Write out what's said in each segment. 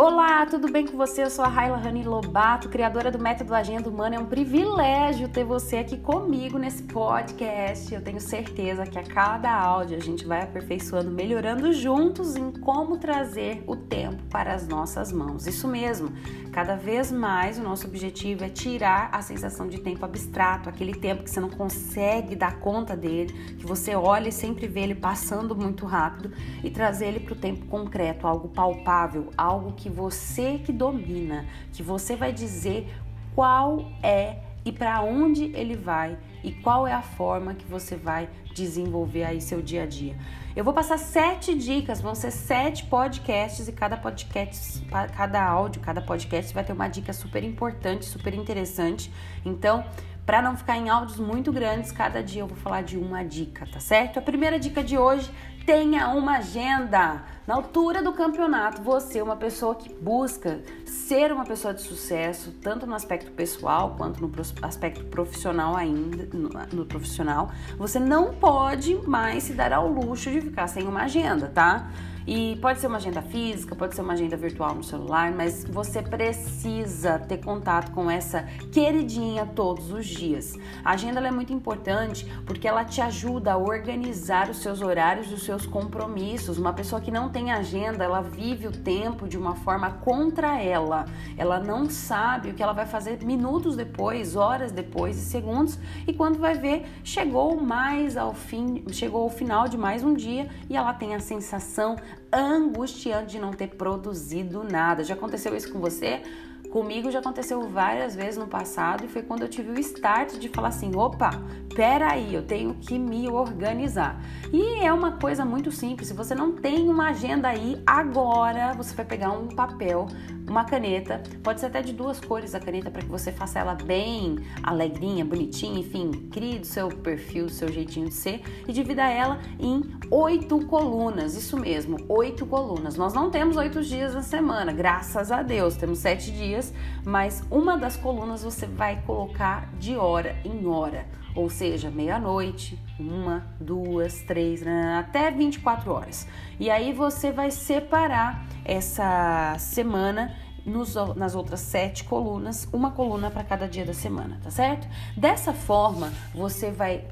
Olá, tudo bem com você? Eu sou a Raila Rani Lobato, criadora do Método Agenda Humana. É um privilégio ter você aqui comigo nesse podcast. Eu tenho certeza que a cada áudio a gente vai aperfeiçoando, melhorando juntos em como trazer o tempo para as nossas mãos. Isso mesmo, cada vez mais o nosso objetivo é tirar a sensação de tempo abstrato, aquele tempo que você não consegue dar conta dele, que você olha e sempre vê ele passando muito rápido e trazer ele para o tempo concreto, algo palpável, algo que que você que domina, que você vai dizer qual é e para onde ele vai e qual é a forma que você vai desenvolver aí seu dia a dia. Eu vou passar sete dicas, vão ser sete podcasts e cada podcast, cada áudio, cada podcast vai ter uma dica super importante, super interessante. Então, para não ficar em áudios muito grandes, cada dia eu vou falar de uma dica, tá certo? A primeira dica de hoje tenha uma agenda. Na altura do campeonato, você é uma pessoa que busca ser uma pessoa de sucesso, tanto no aspecto pessoal quanto no aspecto profissional ainda, no, no profissional, você não pode mais se dar ao luxo de ficar sem uma agenda, tá? E pode ser uma agenda física, pode ser uma agenda virtual no celular, mas você precisa ter contato com essa queridinha todos os dias. A agenda é muito importante porque ela te ajuda a organizar os seus horários e os seus compromissos. Uma pessoa que não tem agenda, ela vive o tempo de uma forma contra ela. Ela não sabe o que ela vai fazer minutos depois, horas depois e segundos, e quando vai ver, chegou mais ao fim, chegou ao final de mais um dia e ela tem a sensação angustiante de não ter produzido nada. Já aconteceu isso com você? Comigo já aconteceu várias vezes no passado e foi quando eu tive o start de falar assim: opa, peraí, eu tenho que me organizar. E é uma coisa muito simples. Se você não tem uma agenda aí, agora você vai pegar um papel, uma caneta, pode ser até de duas cores a caneta para que você faça ela bem alegrinha, bonitinha, enfim, crie do seu perfil, do seu jeitinho de ser e divida ela em oito colunas. Isso mesmo, oito colunas. Nós não temos oito dias na semana, graças a Deus, temos sete dias, mas uma das colunas você vai colocar de hora em hora, ou seja, meia-noite, uma, duas, três, né, até 24 horas. E aí você vai separar essa semana nos, nas outras sete colunas, uma coluna para cada dia da semana, tá certo? Dessa forma, você vai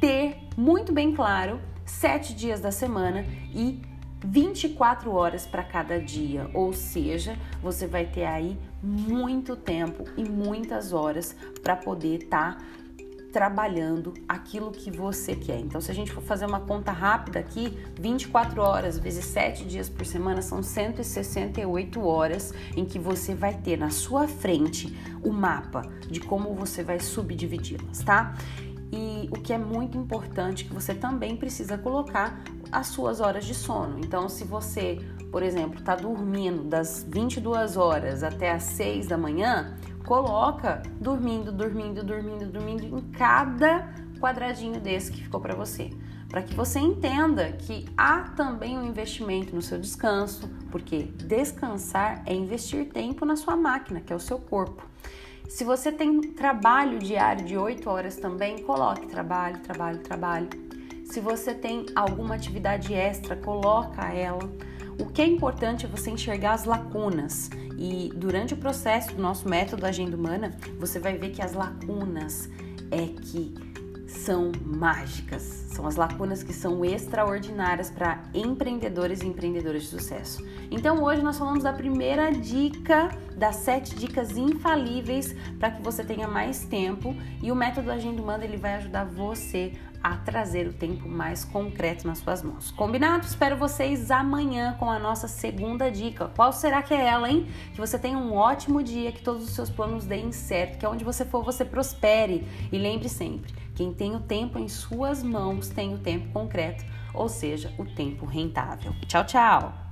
ter muito bem claro sete dias da semana e 24 horas para cada dia, ou seja, você vai ter aí muito tempo e muitas horas para poder estar tá trabalhando aquilo que você quer. Então, se a gente for fazer uma conta rápida aqui, 24 horas vezes 7 dias por semana são 168 horas em que você vai ter na sua frente o mapa de como você vai subdividi-las, tá? E o que é muito importante que você também precisa colocar as suas horas de sono. Então, se você, por exemplo, está dormindo das 22 horas até as 6 da manhã, coloca dormindo, dormindo, dormindo, dormindo em cada quadradinho desse que ficou para você, para que você entenda que há também um investimento no seu descanso, porque descansar é investir tempo na sua máquina, que é o seu corpo. Se você tem trabalho diário de 8 horas também, coloque trabalho, trabalho, trabalho. Se você tem alguma atividade extra, coloca ela. O que é importante é você enxergar as lacunas. E durante o processo do nosso método Agenda Humana, você vai ver que as lacunas é que são mágicas, são as lacunas que são extraordinárias para empreendedores e empreendedoras de sucesso. Então hoje nós falamos da primeira dica das sete dicas infalíveis para que você tenha mais tempo e o método Agenda Humana ele vai ajudar você a trazer o tempo mais concreto nas suas mãos. Combinado? Espero vocês amanhã com a nossa segunda dica. Qual será que é ela, hein? Que você tenha um ótimo dia, que todos os seus planos deem certo, que onde você for você prospere. E lembre sempre, quem tem o tempo em suas mãos tem o tempo concreto, ou seja, o tempo rentável. Tchau, tchau!